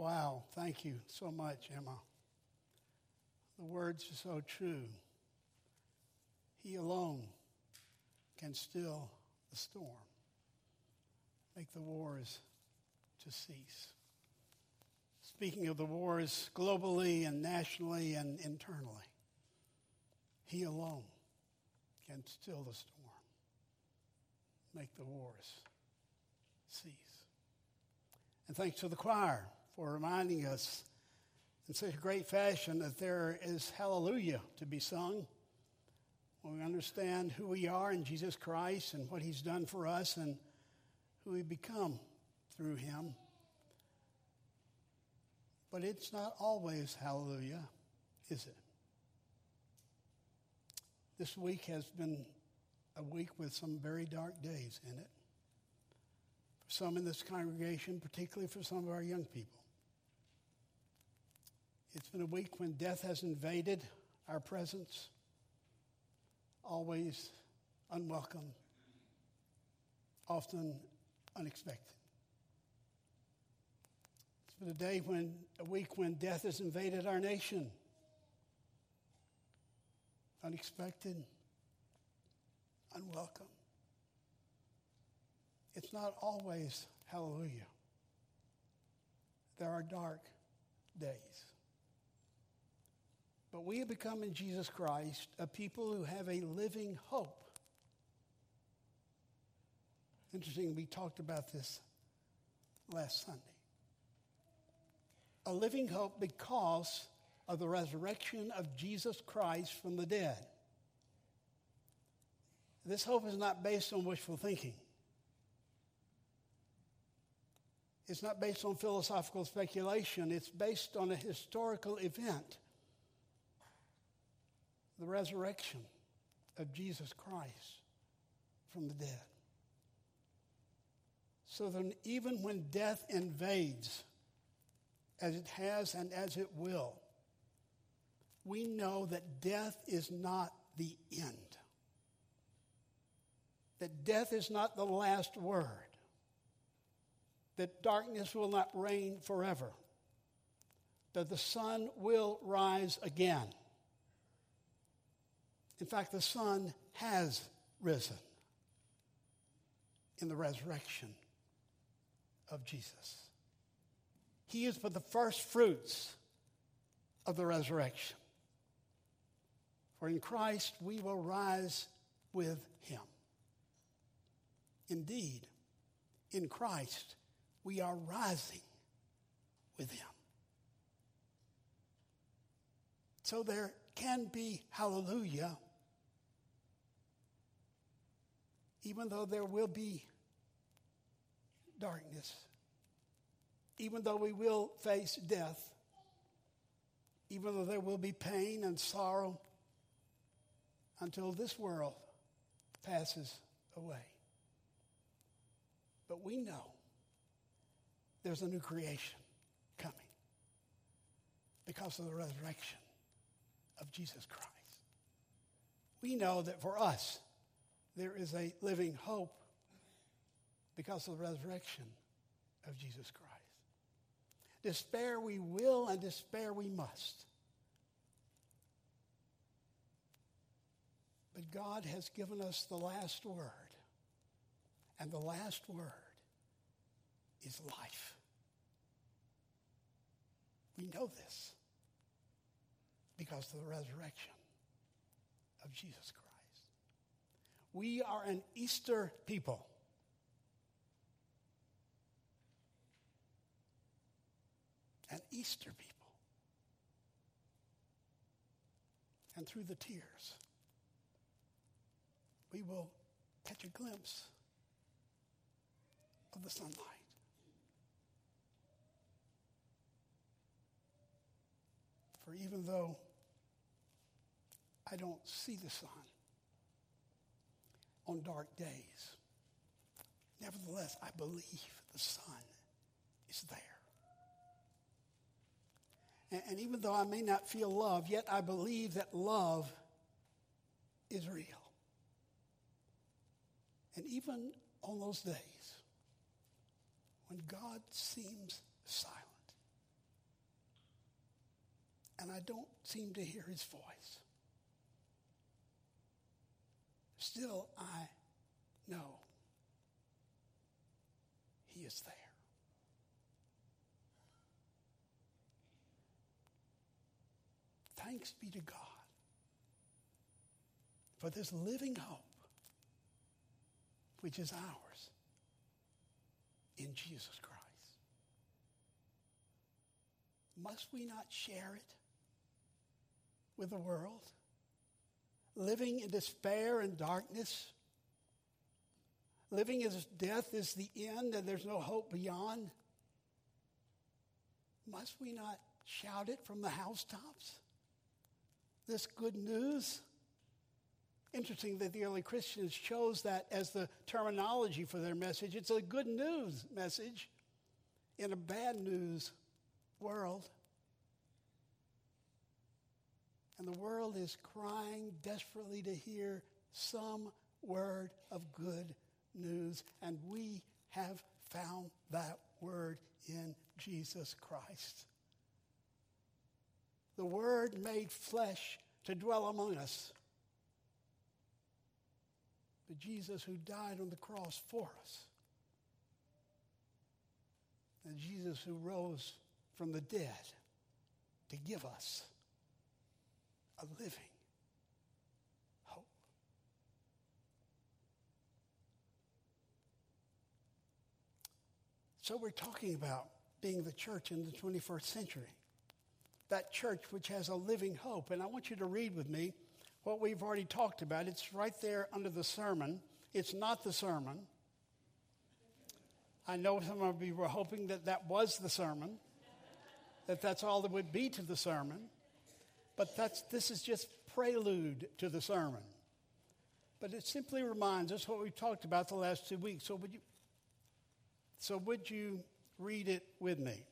Wow, thank you so much, Emma. The words are so true. He alone can still the storm, make the wars to cease. Speaking of the wars globally and nationally and internally, He alone can still the storm, make the wars cease. And thanks to the choir for reminding us in such a great fashion that there is hallelujah to be sung when we understand who we are in Jesus Christ and what He's done for us and who we become through Him. But it's not always hallelujah, is it? This week has been a week with some very dark days in it. Some in this congregation, particularly for some of our young people. It's been a week when death has invaded our presence, always unwelcome, often unexpected. It's been a day when, a week when death has invaded our nation. Unexpected, unwelcome. It's not always hallelujah. There are dark days. But we have become in Jesus Christ a people who have a living hope. Interesting, we talked about this last Sunday. A living hope because of the resurrection of Jesus Christ from the dead. This hope is not based on wishful thinking. It's not based on philosophical speculation. It's based on a historical event the resurrection of Jesus Christ from the dead. So then, even when death invades, as it has and as it will, we know that death is not the end. That death is not the last word. That darkness will not reign forever. That the sun will rise again. In fact, the sun has risen in the resurrection of Jesus. He is but the first fruits of the resurrection. For in Christ we will rise with him. Indeed, in Christ we are rising with him. So there can be hallelujah even though there will be darkness, even though we will face death, even though there will be pain and sorrow until this world passes away. But we know there's a new creation coming because of the resurrection of Jesus Christ. We know that for us, there is a living hope because of the resurrection of Jesus Christ. Despair we will and despair we must. But God has given us the last word. And the last word is life. We know this because of the resurrection of Jesus Christ. We are an Easter people. An Easter people. And through the tears, we will catch a glimpse of the sunlight. Even though I don't see the sun, on dark days. Nevertheless, I believe the sun is there. And, and even though I may not feel love, yet I believe that love is real. And even on those days when God seems silent, and I don't seem to hear his voice. Still, I know he is there. Thanks be to God for this living hope, which is ours in Jesus Christ. Must we not share it with the world? Living in despair and darkness? Living as death is the end and there's no hope beyond? Must we not shout it from the housetops? This good news? Interesting that the early Christians chose that as the terminology for their message. It's a good news message in a bad news world. And the world is crying desperately to hear some word of good news. And we have found that word in Jesus Christ. The Word made flesh to dwell among us. The Jesus who died on the cross for us. And Jesus who rose from the dead to give us a living hope. So we're talking about being the church in the 21st century. That church which has a living hope. And I want you to read with me what we've already talked about. It's right there under the sermon. It's not the sermon. I know some of you were hoping that that was the sermon that that's all there would be to the sermon. But that's, this is just prelude to the sermon. But it simply reminds us what we've talked about the last two weeks. So would you, so would you read it with me?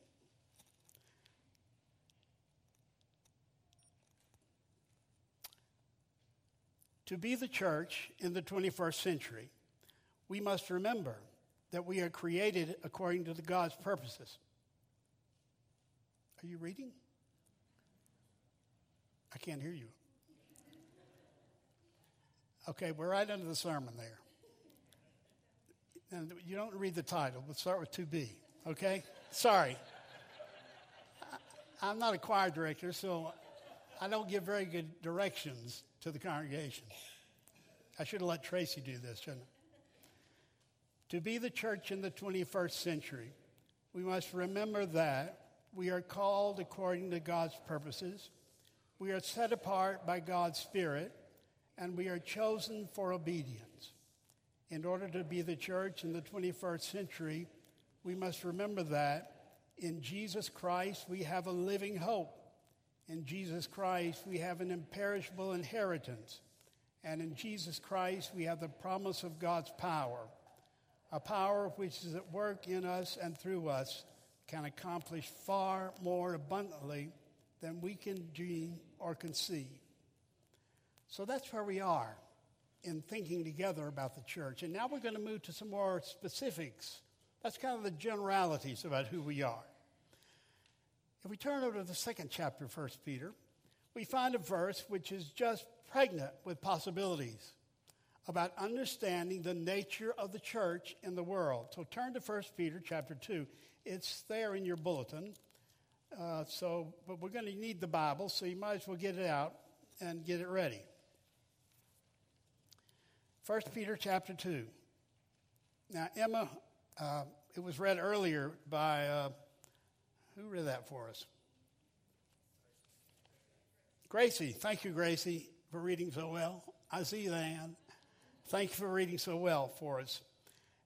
To be the church in the 21st century, we must remember that we are created according to the God's purposes. Are you reading? I can't hear you. Okay, we're right under the sermon there. And you don't read the title. We'll start with 2B, okay? Sorry. I'm not a choir director, so I don't give very good directions to the congregation. I should have let Tracy do this, shouldn't I? To be the church in the 21st century, we must remember that we are called according to God's purposes. We are set apart by God's Spirit, and we are chosen for obedience. In order to be the church in the 21st century, we must remember that in Jesus Christ we have a living hope. In Jesus Christ we have an imperishable inheritance. And in Jesus Christ we have the promise of God's power, a power which is at work in us and through us can accomplish far more abundantly than we can dream or conceive. So that's where we are in thinking together about the church. And now we're going to move to some more specifics. That's kind of the generalities about who we are. If we turn over to the second chapter of 1 Peter, we find a verse which is just pregnant with possibilities about understanding the nature of the church in the world. So turn to 1 Peter chapter 2. It's there in your bulletin. Uh, so, but we're going to need the Bible, so you might as well get it out and get it ready. 1 Peter chapter 2. Now, Emma, uh, it was read earlier by, uh, who read that for us? Gracie. Thank you, Gracie, for reading so well. I see Ann. Thank you for reading so well for us.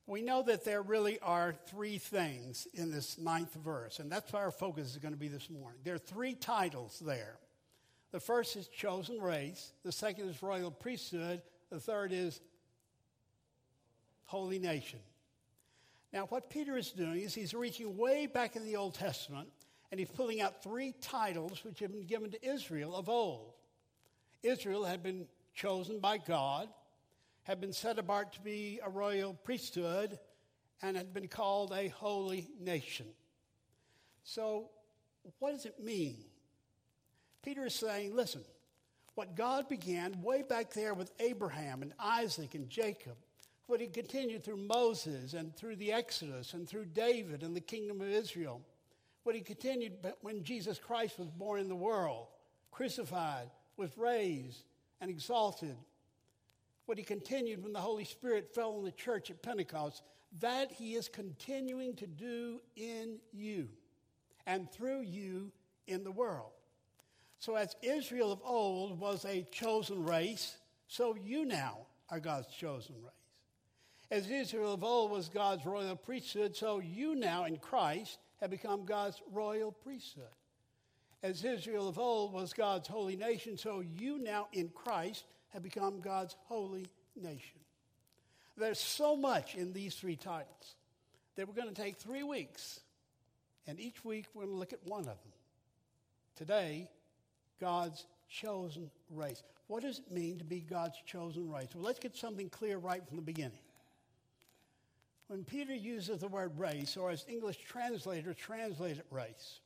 We know that there really are three things in this ninth verse, and that's where our focus is going to be this morning. There are three titles there. The first is chosen race, the second is royal priesthood, the third is holy nation. Now, what Peter is doing is he's reaching way back in the Old Testament and he's pulling out three titles which have been given to Israel of old. Israel had been chosen by God had been set apart to be a royal priesthood and had been called a holy nation. So, what does it mean Peter is saying, listen, what God began way back there with Abraham and Isaac and Jacob, what he continued through Moses and through the Exodus and through David and the kingdom of Israel, what he continued when Jesus Christ was born in the world, crucified, was raised, and exalted, what he continued when the Holy Spirit fell on the church at Pentecost, that he is continuing to do in you and through you in the world. So, as Israel of old was a chosen race, so you now are God's chosen race. As Israel of old was God's royal priesthood, so you now in Christ have become God's royal priesthood. As Israel of old was God's holy nation, so you now in Christ have become God's holy nation. There's so much in these three titles that we're going to take three weeks, and each week we're going to look at one of them. Today, God's chosen race. What does it mean to be God's chosen race? Well, let's get something clear right from the beginning. When Peter uses the word race, or as English translators translate it race,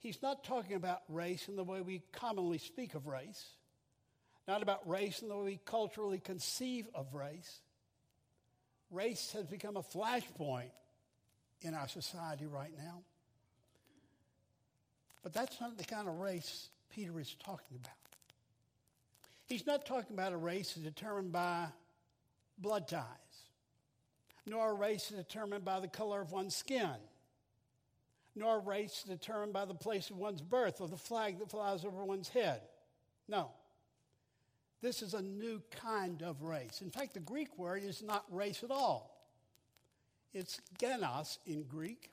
he's not talking about race in the way we commonly speak of race, not about race in the way we culturally conceive of race. Race has become a flashpoint in our society right now. But that's not the kind of race Peter is talking about. He's not talking about a race determined by blood ties, nor a race determined by the color of one's skin, nor a race determined by the place of one's birth or the flag that flies over one's head. No. This is a new kind of race. In fact, the Greek word is not race at all. It's genos in Greek,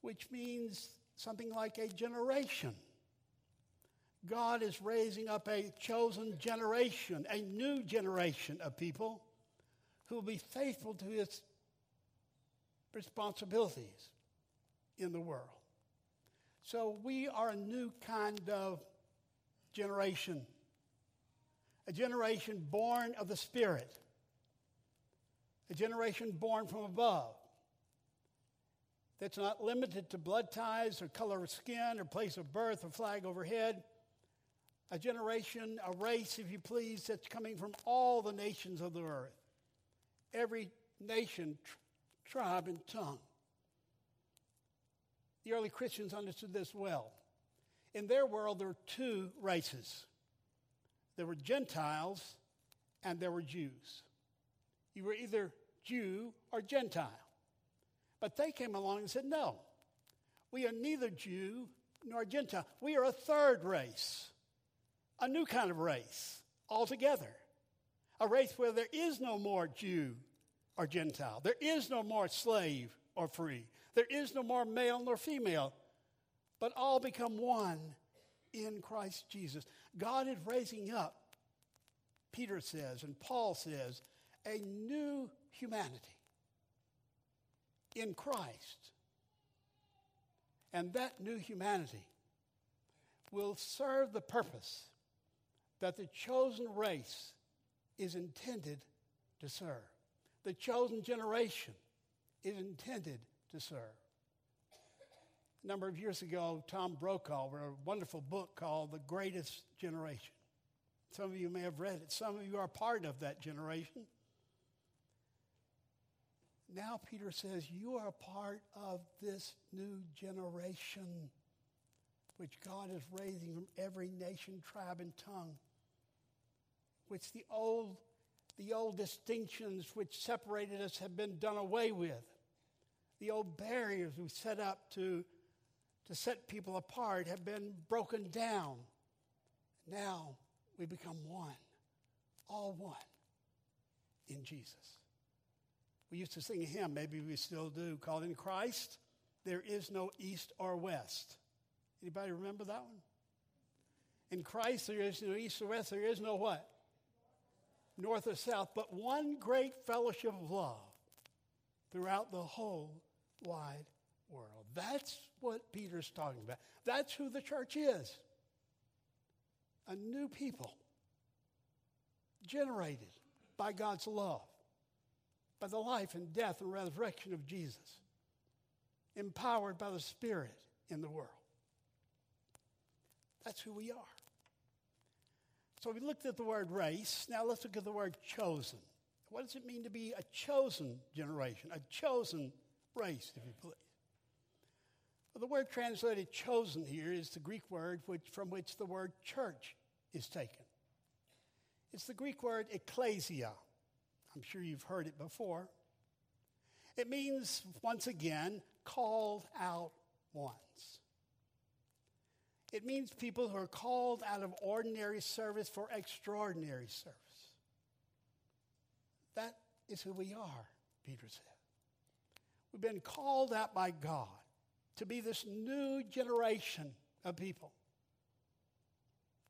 which means something like a generation. God is raising up a chosen generation, a new generation of people who will be faithful to his responsibilities in the world. So we are a new kind of generation, a generation born of the Spirit, a generation born from above. That's not limited to blood ties or color of skin or place of birth or flag overhead a generation, a race, if you please, that's coming from all the nations of the earth. Every nation, tr- tribe, and tongue. The early Christians understood this well. In their world, there were two races there were Gentiles and there were Jews. You were either Jew or Gentile. But they came along and said, no, we are neither Jew nor Gentile. We are a third race a new kind of race altogether. A race where there is no more Jew or Gentile. There is no more slave or free. There is no more male nor female, but all become one in Christ Jesus. God is raising up, Peter says, and Paul says, a new humanity in Christ. And that new humanity will serve the purpose that the chosen race is intended to serve. The chosen generation is intended to serve. Number of years ago, Tom Brokaw wrote a wonderful book called The Greatest Generation. Some of you may have read it. Some of you are part of that generation. Now, Peter says, You are part of this new generation which God is raising from every nation, tribe, and tongue which the old, the old distinctions which separated us have been done away with. The old barriers we set up to, to set people apart have been broken down. Now we become one, all one in Jesus. We used to sing a hymn, maybe we still do, called In Christ, There Is No East or West. Anybody remember that one? In Christ, there is no east or west. There is no what? north or south, but one great fellowship of love throughout the whole wide world. That's what Peter's talking about. That's who the church is a new people, generated by God's love, by the life and death and resurrection of Jesus, empowered by the Spirit in the world. That's who we are. So we looked at the word race. Now let's look at the word chosen. What does it mean to be a chosen generation, a chosen race, if you please? Well, the word translated chosen here is the Greek word which, from which the word church is taken. It's the Greek word ecclesia. I'm sure you've heard it before. It means, once again, called out ones. It means people who are called out of ordinary service for extraordinary service. That is who we are, Peter said. We've been called out by God to be this new generation of people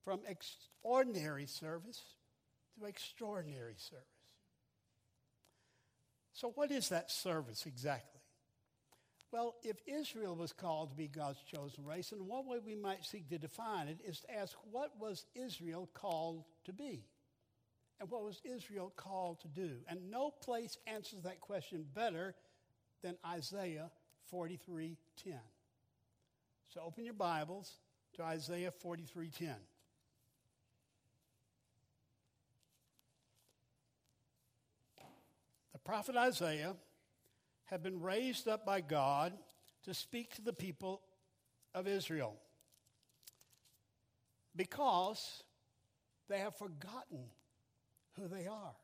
from extraordinary service to extraordinary service. So, what is that service exactly? Well, if Israel was called to be God's chosen race, and one way we might seek to define it is to ask what was Israel called to be? And what was Israel called to do? And no place answers that question better than Isaiah 43:10. So open your Bibles to Isaiah 43:10. The prophet Isaiah had been raised up by God to speak to the people of Israel because they have forgotten who they are.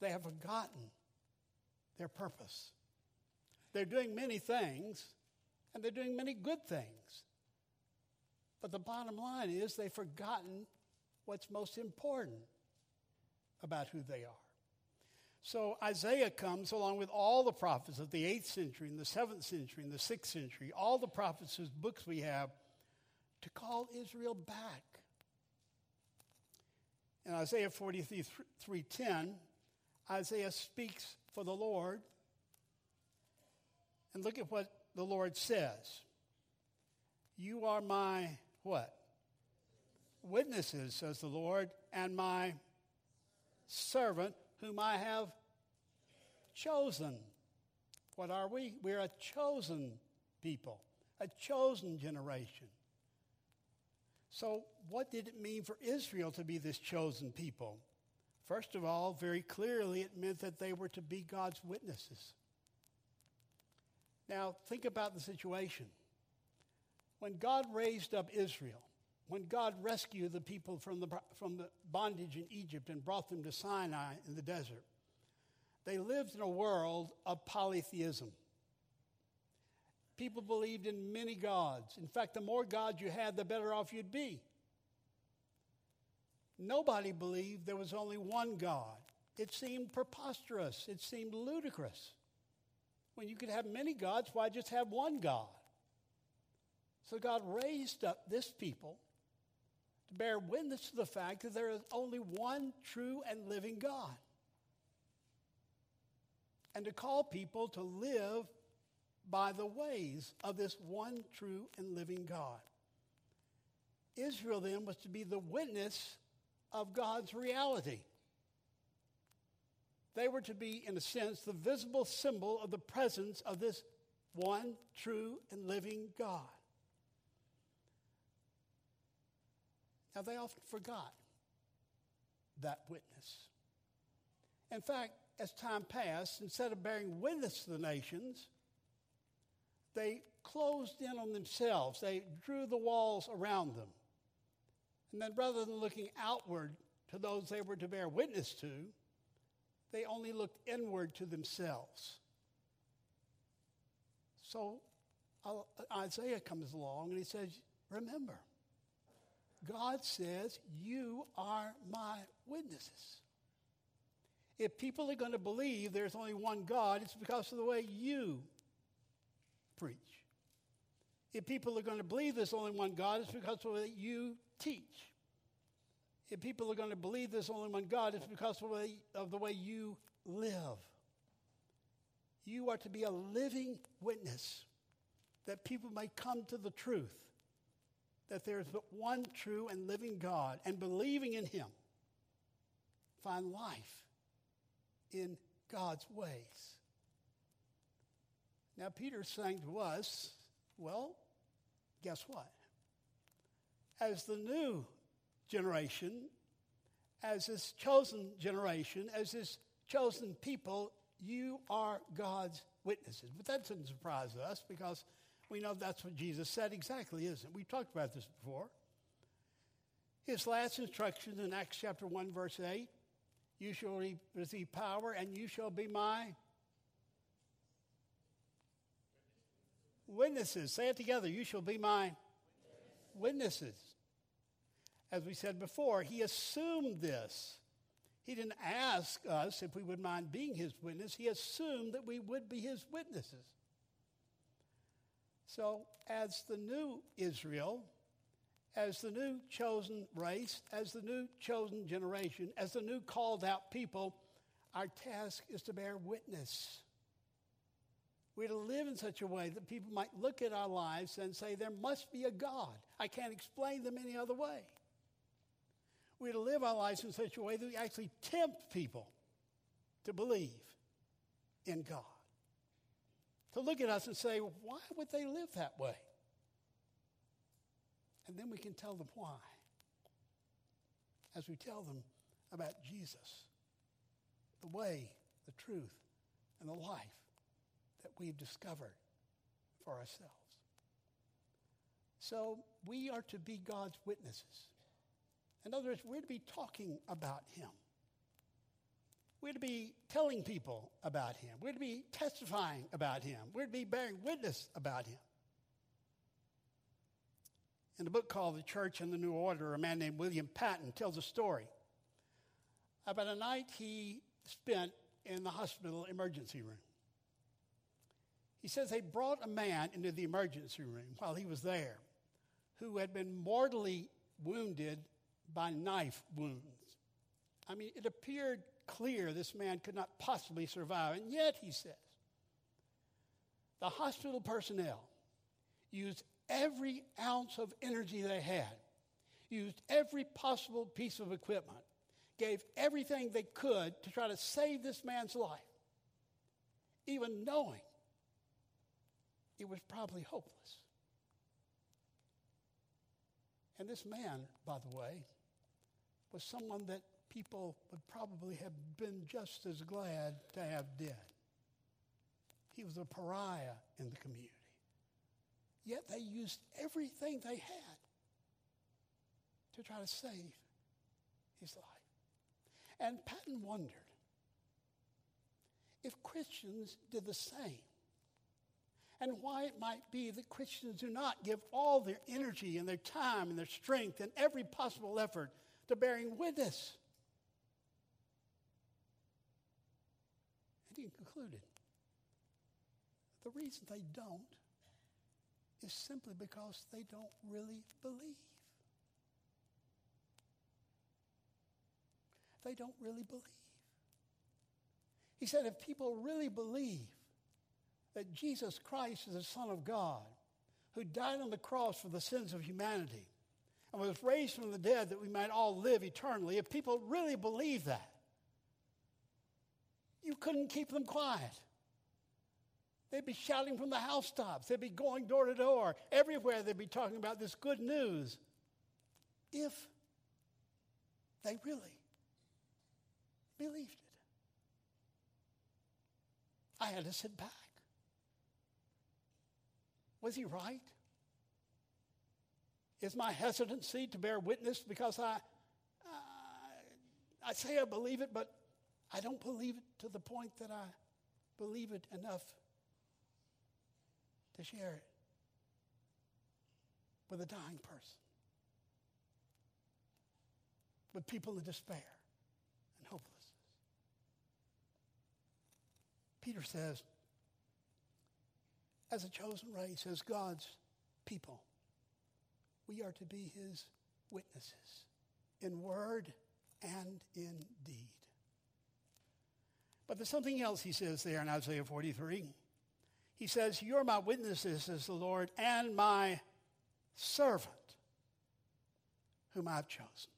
They have forgotten their purpose. They're doing many things, and they're doing many good things. But the bottom line is they've forgotten what's most important about who they are. So Isaiah comes along with all the prophets of the 8th century and the 7th century and the 6th century, all the prophets whose books we have, to call Israel back. In Isaiah 43:10, Isaiah speaks for the Lord. And look at what the Lord says. You are my what? Witnesses, says the Lord, and my servant whom I have chosen. What are we? We're a chosen people, a chosen generation. So, what did it mean for Israel to be this chosen people? First of all, very clearly, it meant that they were to be God's witnesses. Now, think about the situation. When God raised up Israel, when God rescued the people from the, from the bondage in Egypt and brought them to Sinai in the desert, they lived in a world of polytheism. People believed in many gods. In fact, the more gods you had, the better off you'd be. Nobody believed there was only one God. It seemed preposterous. It seemed ludicrous. When you could have many gods, why just have one God? So God raised up this people to bear witness to the fact that there is only one true and living God. And to call people to live by the ways of this one true and living God. Israel then was to be the witness of God's reality. They were to be, in a sense, the visible symbol of the presence of this one true and living God. Now, they often forgot that witness. In fact, as time passed, instead of bearing witness to the nations, they closed in on themselves. They drew the walls around them. And then rather than looking outward to those they were to bear witness to, only looked inward to themselves. So Isaiah comes along and he says, Remember, God says, You are my witnesses. If people are going to believe there's only one God, it's because of the way you preach. If people are going to believe there's only one God, it's because of the way you teach. If people are going to believe there's only one God, it's because of the way, you live. You are to be a living witness that people may come to the truth that there is but one true and living God, and believing in Him, find life in God's ways. Now, Peter's saying to us, well, guess what? as the new generation, as this chosen generation, as this chosen people, you are God's witnesses. But that doesn't surprise us because we know that's what Jesus said exactly, isn't it? We've talked about this before. His last instruction in Acts chapter 1, verse 8 you shall receive power, and you shall be my witnesses. Say it together. You shall be my witnesses. As we said before, he assumed this. He didn't ask us if we would mind being his witness. He assumed that we would be his witnesses. So, as the new Israel, as the new chosen race, as the new chosen generation, as the new called out people, our task is to bear witness. We're to live in such a way that people might look at our lives and say, There must be a God. I can't explain them any other way. We're to live our lives in such a way that we actually tempt people to believe in God. To look at us and say, Why would they live that way? And then we can tell them why. As we tell them about Jesus, the way, the truth, and the life that we've discovered for ourselves. So we are to be God's witnesses. In other words, we're to be talking about Him. We're to be telling people about Him. We're to be testifying about Him. We're to be bearing witness about Him. In a book called The Church and the New Order, a man named William Paton tells a story about a night he spent in the hospital emergency room. He says they brought a man into the emergency room while he was there who had been mortally wounded by knife wounds. I mean, it appeared clear this man could not possibly survive. And yet, he says, the hospital personnel used every ounce of energy they had, used every possible piece of equipment, gave everything they could to try to save this man's life, even knowing it was probably hopeless. And this man, by the way, was someone that people would probably have been just as glad to have dead. He was a pariah in the community. Yet they used everything they had to try to save his life. And Paton wondered if Christians did the same and why it might be that Christians do not give all their energy and their time and their strength and every possible effort to bearing witness. And he concluded the reason they don't is simply because they don't really believe. They don't really believe. He said if people really believe that Jesus Christ is the Son of God, who died on the cross for the sins of humanity, and was raised from the dead that we might all live eternally, if people really believe that, you couldn't keep them quiet. They'd be shouting from the housetops. They'd be going door to door. Everywhere they'd be talking about this good news. If they really believed it. I had to sit back. Was he right? Is my hesitancy to bear witness because I, I say I believe it, but I don't believe it to the point that I believe it enough to share it with a dying person, with people in despair and hopelessness. Peter says, as a chosen race, as God's people, we are to be his witnesses in word and in deed. But there's something else he says there in Isaiah 43. He says, You're my witnesses, says the Lord, and my servant, whom I've chosen.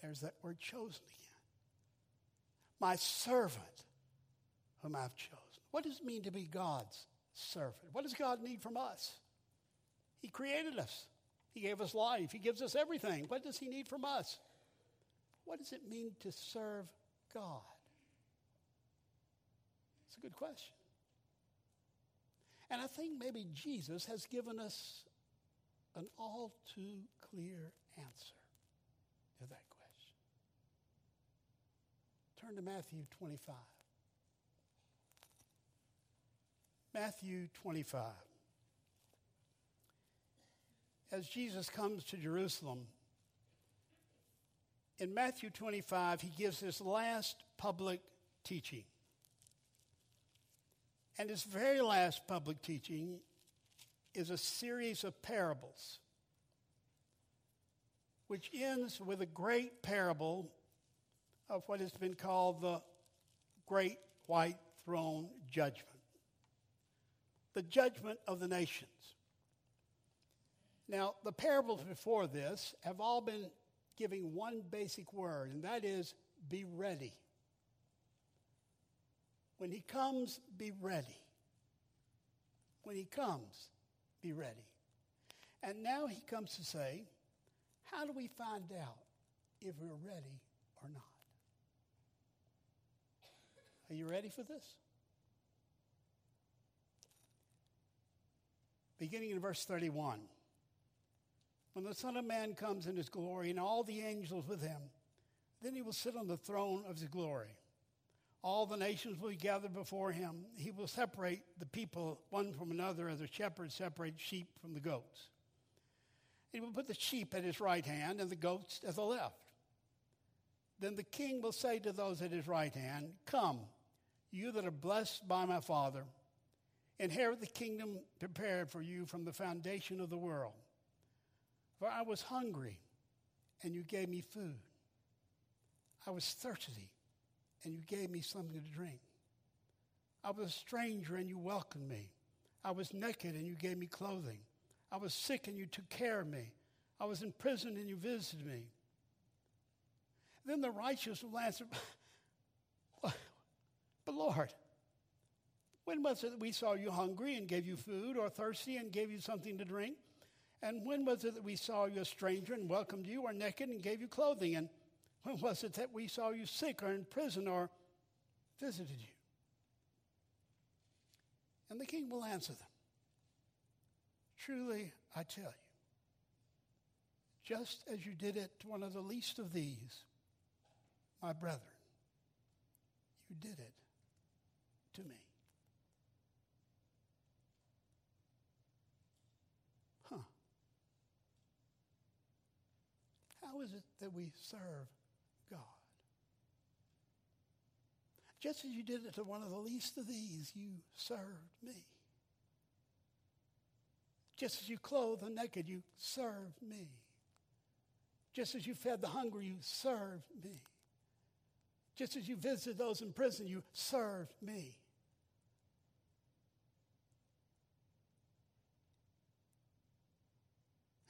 There's that word chosen again. My servant, whom I've chosen. What does it mean to be God's servant? What does God need from us? He created us. He gave us life. He gives us everything. What does He need from us? What does it mean to serve God? It's a good question. And I think maybe Jesus has given us an all too clear answer to that question. Turn to Matthew 25. Matthew 25. As Jesus comes to Jerusalem, in Matthew 25, he gives his last public teaching. And his very last public teaching is a series of parables, which ends with a great parable of what has been called the Great White Throne Judgment the judgment of the nations. Now, the parables before this have all been giving one basic word, and that is be ready. When he comes, be ready. When he comes, be ready. And now he comes to say, how do we find out if we're ready or not? Are you ready for this? Beginning in verse 31. When the Son of Man comes in his glory and all the angels with him, then he will sit on the throne of his glory. All the nations will be gathered before him. He will separate the people one from another as a shepherd separates sheep from the goats. He will put the sheep at his right hand and the goats at the left. Then the king will say to those at his right hand, Come, you that are blessed by my Father, inherit the kingdom prepared for you from the foundation of the world. For I was hungry, and you gave me food. I was thirsty, and you gave me something to drink. I was a stranger, and you welcomed me. I was naked, and you gave me clothing. I was sick, and you took care of me. I was in prison, and you visited me. Then the righteous will answer, But Lord, when was it that we saw you hungry and gave you food, or thirsty and gave you something to drink? And when was it that we saw you a stranger and welcomed you, or naked and gave you clothing? And when was it that we saw you sick or in prison or visited you? And the king will answer them Truly, I tell you, just as you did it to one of the least of these, my brethren, you did it to me. How is it that we serve God? Just as you did it to one of the least of these, you served me. Just as you clothed the naked, you served me. Just as you fed the hungry, you served me. Just as you visited those in prison, you served me.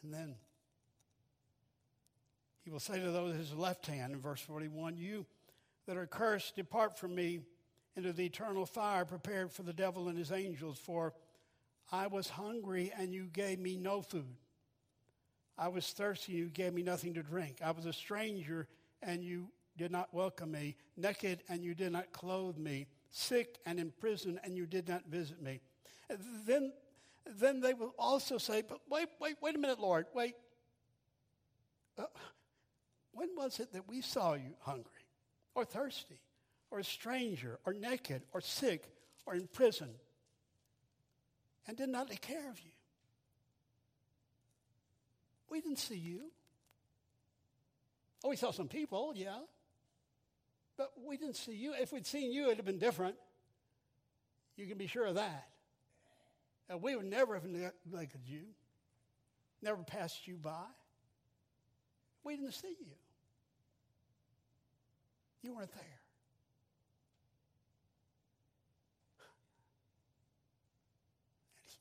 And then will say to those at his left hand in verse 41 You that are cursed, depart from me into the eternal fire prepared for the devil and his angels. For I was hungry, and you gave me no food. I was thirsty, and you gave me nothing to drink. I was a stranger, and you did not welcome me. Naked, and you did not clothe me. Sick and in prison, and you did not visit me. Then, then they will also say, But wait, wait, wait a minute, Lord. Wait. Uh, when was it that we saw you hungry or thirsty or a stranger or naked or sick or in prison and did not take care of you? We didn't see you. Oh, we saw some people, yeah. But we didn't see you. If we'd seen you, it'd have been different. You can be sure of that. And we would never have neglected you, never passed you by. We didn't see you. You weren't there. And he,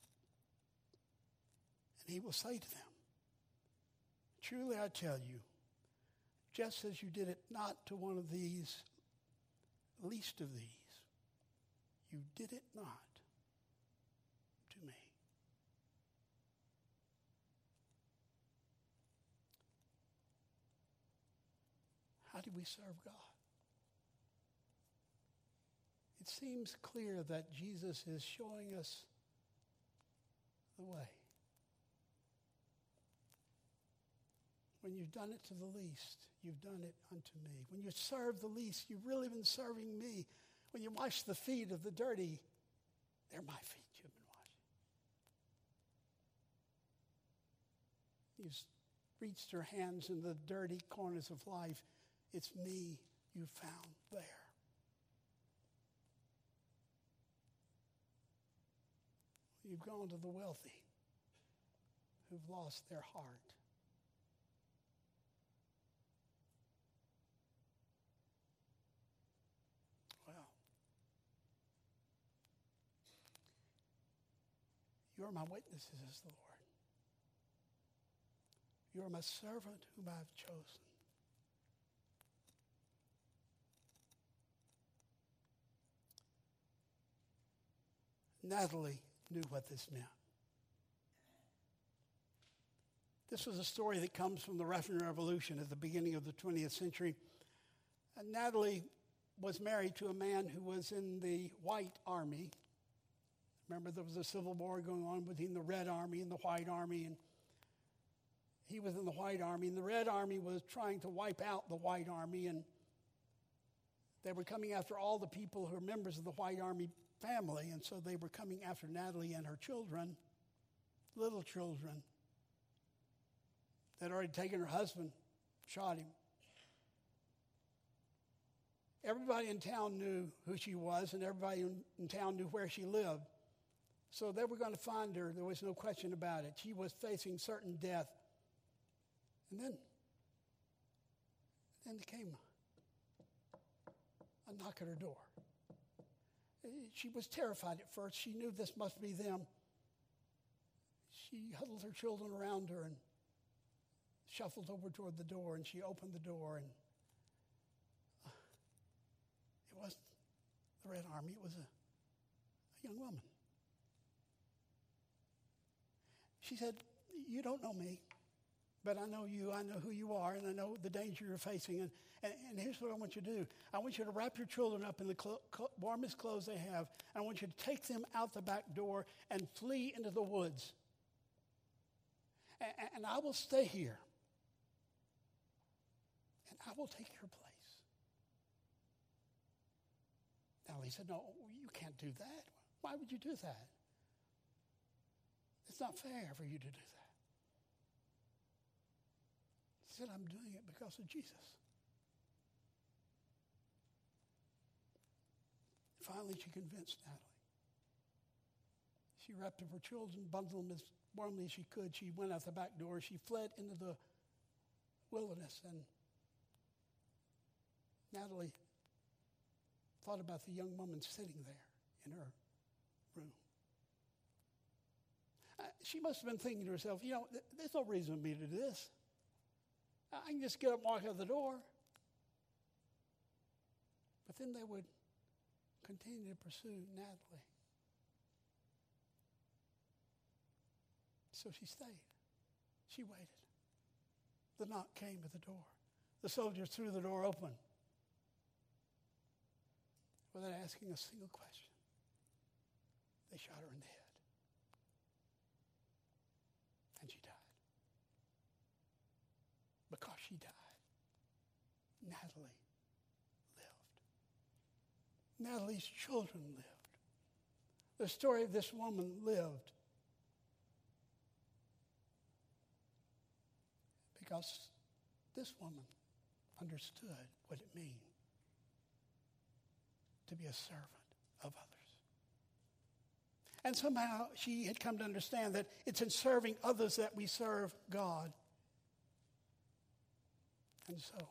and he will say to them, Truly I tell you, just as you did it not to one of these, least of these, you did it not to me. How do we serve God? Seems clear that Jesus is showing us the way. When you've done it to the least, you've done it unto me. When you serve the least, you've really been serving me. When you wash the feet of the dirty, they're my feet you've been washing. You've reached your hands in the dirty corners of life. It's me you found there. You've gone to the wealthy who've lost their heart. Well, you're my witnesses, says the Lord. You are my servant whom I have chosen. Natalie knew what this meant. This was a story that comes from the Russian Revolution at the beginning of the 20th century. And Natalie was married to a man who was in the White Army. Remember, there was a civil war going on between the Red Army and the White Army, and he was in the White Army, and the Red Army was trying to wipe out the White Army, and they were coming after all the people who were members of the White Army family, and so they were coming after Natalie and her children, little children, that had already taken her husband, shot him. Everybody in town knew who she was, and everybody in, town knew where she lived. So they were going to find her. There was no question about it. She was facing certain death. And then, then there came a knock at her door. She was terrified at first. She knew this must be them. She huddled her children around her and shuffled over toward the door, and she opened the door, and uh, it wasn't the Red Army, it was a, a young woman. She said, You don't know me, but I know you. I know who you are, and I know the danger you're facing. And, and, and here's what I want you to do I want you to wrap your children up in the warmest clothes they have, and I want you to take them out the back door and flee into the woods. And, and I will stay here, and I will take your place. Now he said, No, you can't do that. Why would you do that? It's not fair for you to do that. Said, I'm doing it because of Jesus. Finally, she convinced Natalie. She wrapped up her children, bundled them as warmly as she could. She went out the back door. She fled into the wilderness. And Natalie thought about the young woman sitting there in her room. Uh, she must have been thinking to herself, you know, th- there's no reason for me to do this. I can just get up and walk out the door. But then they would continue to pursue Natalie. So she stayed. She waited. The knock came at the door. The soldiers threw the door open without asking a single question. They shot her in the head. And she died. Because she died, Natalie lived. Natalie's children lived. The story of this woman lived because this woman understood what it means to be a servant of others. And somehow she had come to understand that it's in serving others that we serve God. And so,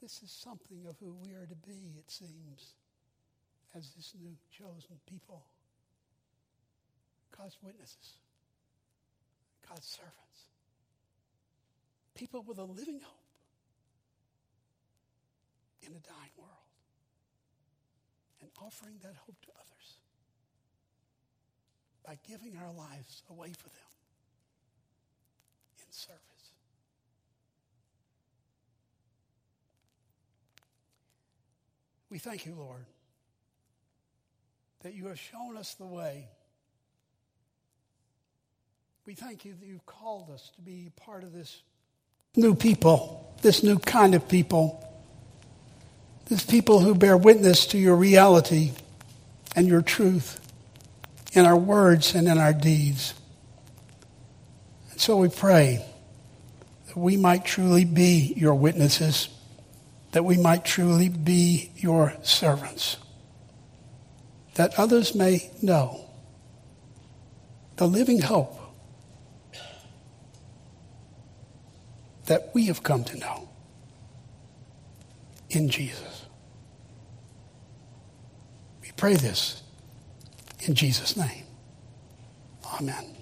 this is something of who we are to be, it seems, as this new chosen people. God's witnesses, God's servants, people with a living hope in a dying world, and offering that hope to others by giving our lives away for them in service. We thank you, Lord, that you have shown us the way. We thank you that you've called us to be part of this new people, this new kind of people, this people who bear witness to your reality and your truth in our words and in our deeds. And so we pray that we might truly be your witnesses, that we might truly be your servants, that others may know the living hope that we have come to know in Jesus. We pray this in Jesus' name. Amen.